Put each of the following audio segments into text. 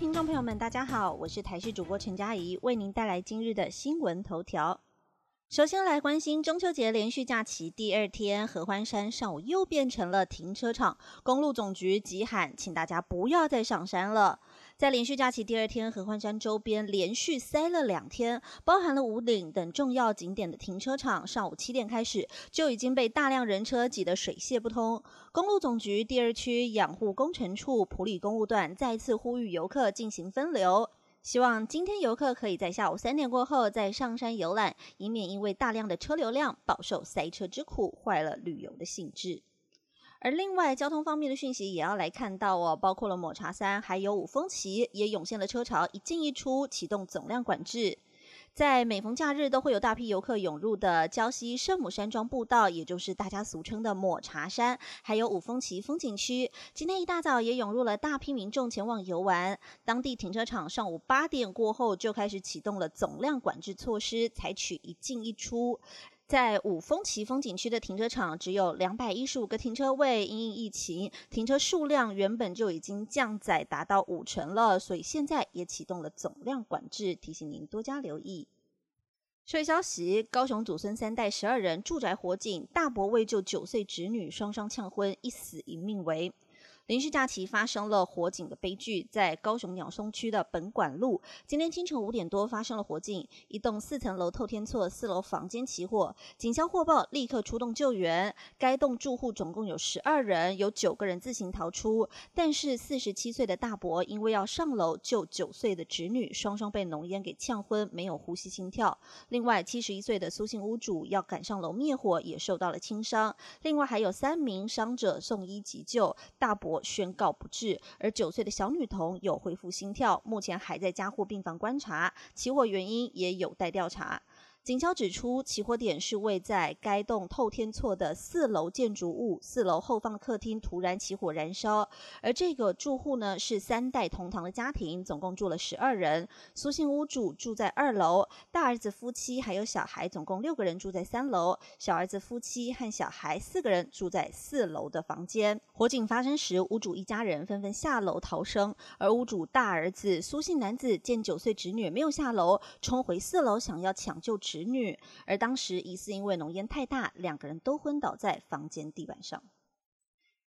听众朋友们，大家好，我是台视主播陈佳怡，为您带来今日的新闻头条。首先来关心中秋节连续假期第二天，合欢山上午又变成了停车场，公路总局急喊，请大家不要再上山了。在连续假期第二天，合欢山周边连续塞了两天，包含了五岭等重要景点的停车场，上午七点开始就已经被大量人车挤得水泄不通。公路总局第二区养护工程处普里公路段再次呼吁游客进行分流。希望今天游客可以在下午三点过后再上山游览，以免因为大量的车流量饱受塞车之苦，坏了旅游的兴致。而另外交通方面的讯息也要来看到哦，包括了抹茶山还有五峰旗也涌现了车潮，一进一出，启动总量管制。在每逢假日都会有大批游客涌入的礁溪圣母山庄步道，也就是大家俗称的抹茶山，还有五峰旗风景区，今天一大早也涌入了大批民众前往游玩。当地停车场上午八点过后就开始启动了总量管制措施，采取一进一出。在五峰旗风景区的停车场只有两百一十五个停车位，因疫情，停车数量原本就已经降载达到五成了，所以现在也启动了总量管制，提醒您多加留意。社会消息：高雄祖孙三代十二人住宅火警，大伯为救九岁侄女，双双呛昏，一死一命为。连续假期发生了火警的悲剧，在高雄鸟松区的本馆路，今天清晨五点多发生了火警，一栋四层楼透天厝四楼房间起火，警消获报立刻出动救援。该栋住户总共有十二人，有九个人自行逃出，但是四十七岁的大伯因为要上楼救九岁的侄女，双双被浓烟给呛昏，没有呼吸心跳。另外七十一岁的苏姓屋主要赶上楼灭火，也受到了轻伤。另外还有三名伤者送医急救，大伯。宣告不治，而九岁的小女童有恢复心跳，目前还在加护病房观察，起火原因也有待调查。警消指出，起火点是位在该栋透天厝的四楼建筑物，四楼后方的客厅突然起火燃烧。而这个住户呢是三代同堂的家庭，总共住了十二人。苏姓屋主住在二楼，大儿子夫妻还有小孩，总共六个人住在三楼。小儿子夫妻和小孩四个人住在四楼的房间。火警发生时，屋主一家人纷纷下楼逃生，而屋主大儿子苏姓男子见九岁侄女没有下楼，冲回四楼想要抢救。侄侄女，而当时疑似因为浓烟太大，两个人都昏倒在房间地板上。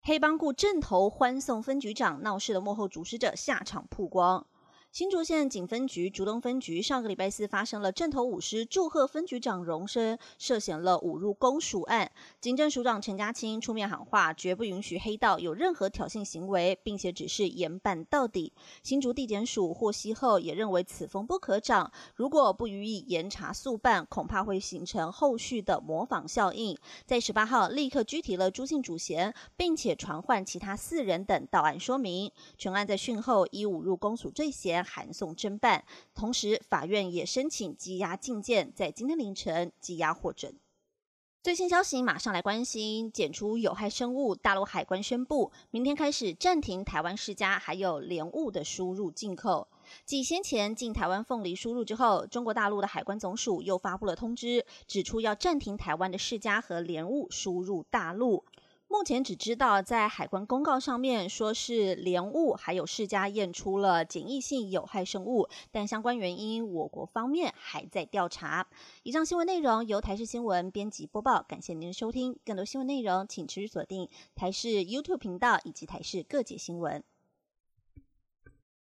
黑帮顾镇头欢送分局长闹事的幕后主使者下场曝光。新竹县警分局竹东分局上个礼拜四发生了镇头舞狮祝贺分局长荣升涉嫌了侮辱公署案，警政署长陈家清出面喊话，绝不允许黑道有任何挑衅行为，并且指示严办到底。新竹地检署获悉后也认为此风不可长，如果不予以严查速办，恐怕会形成后续的模仿效应。在十八号立刻拘提了朱姓主嫌，并且传唤其他四人等到案说明。全案在讯后以侮辱公署罪嫌。函送侦办，同时法院也申请羁押禁见，在今天凌晨羁押获准。最新消息，马上来关心检出有害生物，大陆海关宣布，明天开始暂停台湾世家还有莲雾的输入进口。继先前进台湾凤梨输入之后，中国大陆的海关总署又发布了通知，指出要暂停台湾的世家和莲雾输入大陆。目前只知道在海关公告上面说是莲雾还有世家验出了检疫性有害生物，但相关原因我国方面还在调查。以上新闻内容由台视新闻编辑播报，感谢您的收听。更多新闻内容请持续锁定台视 YouTube 频道以及台视各界新闻。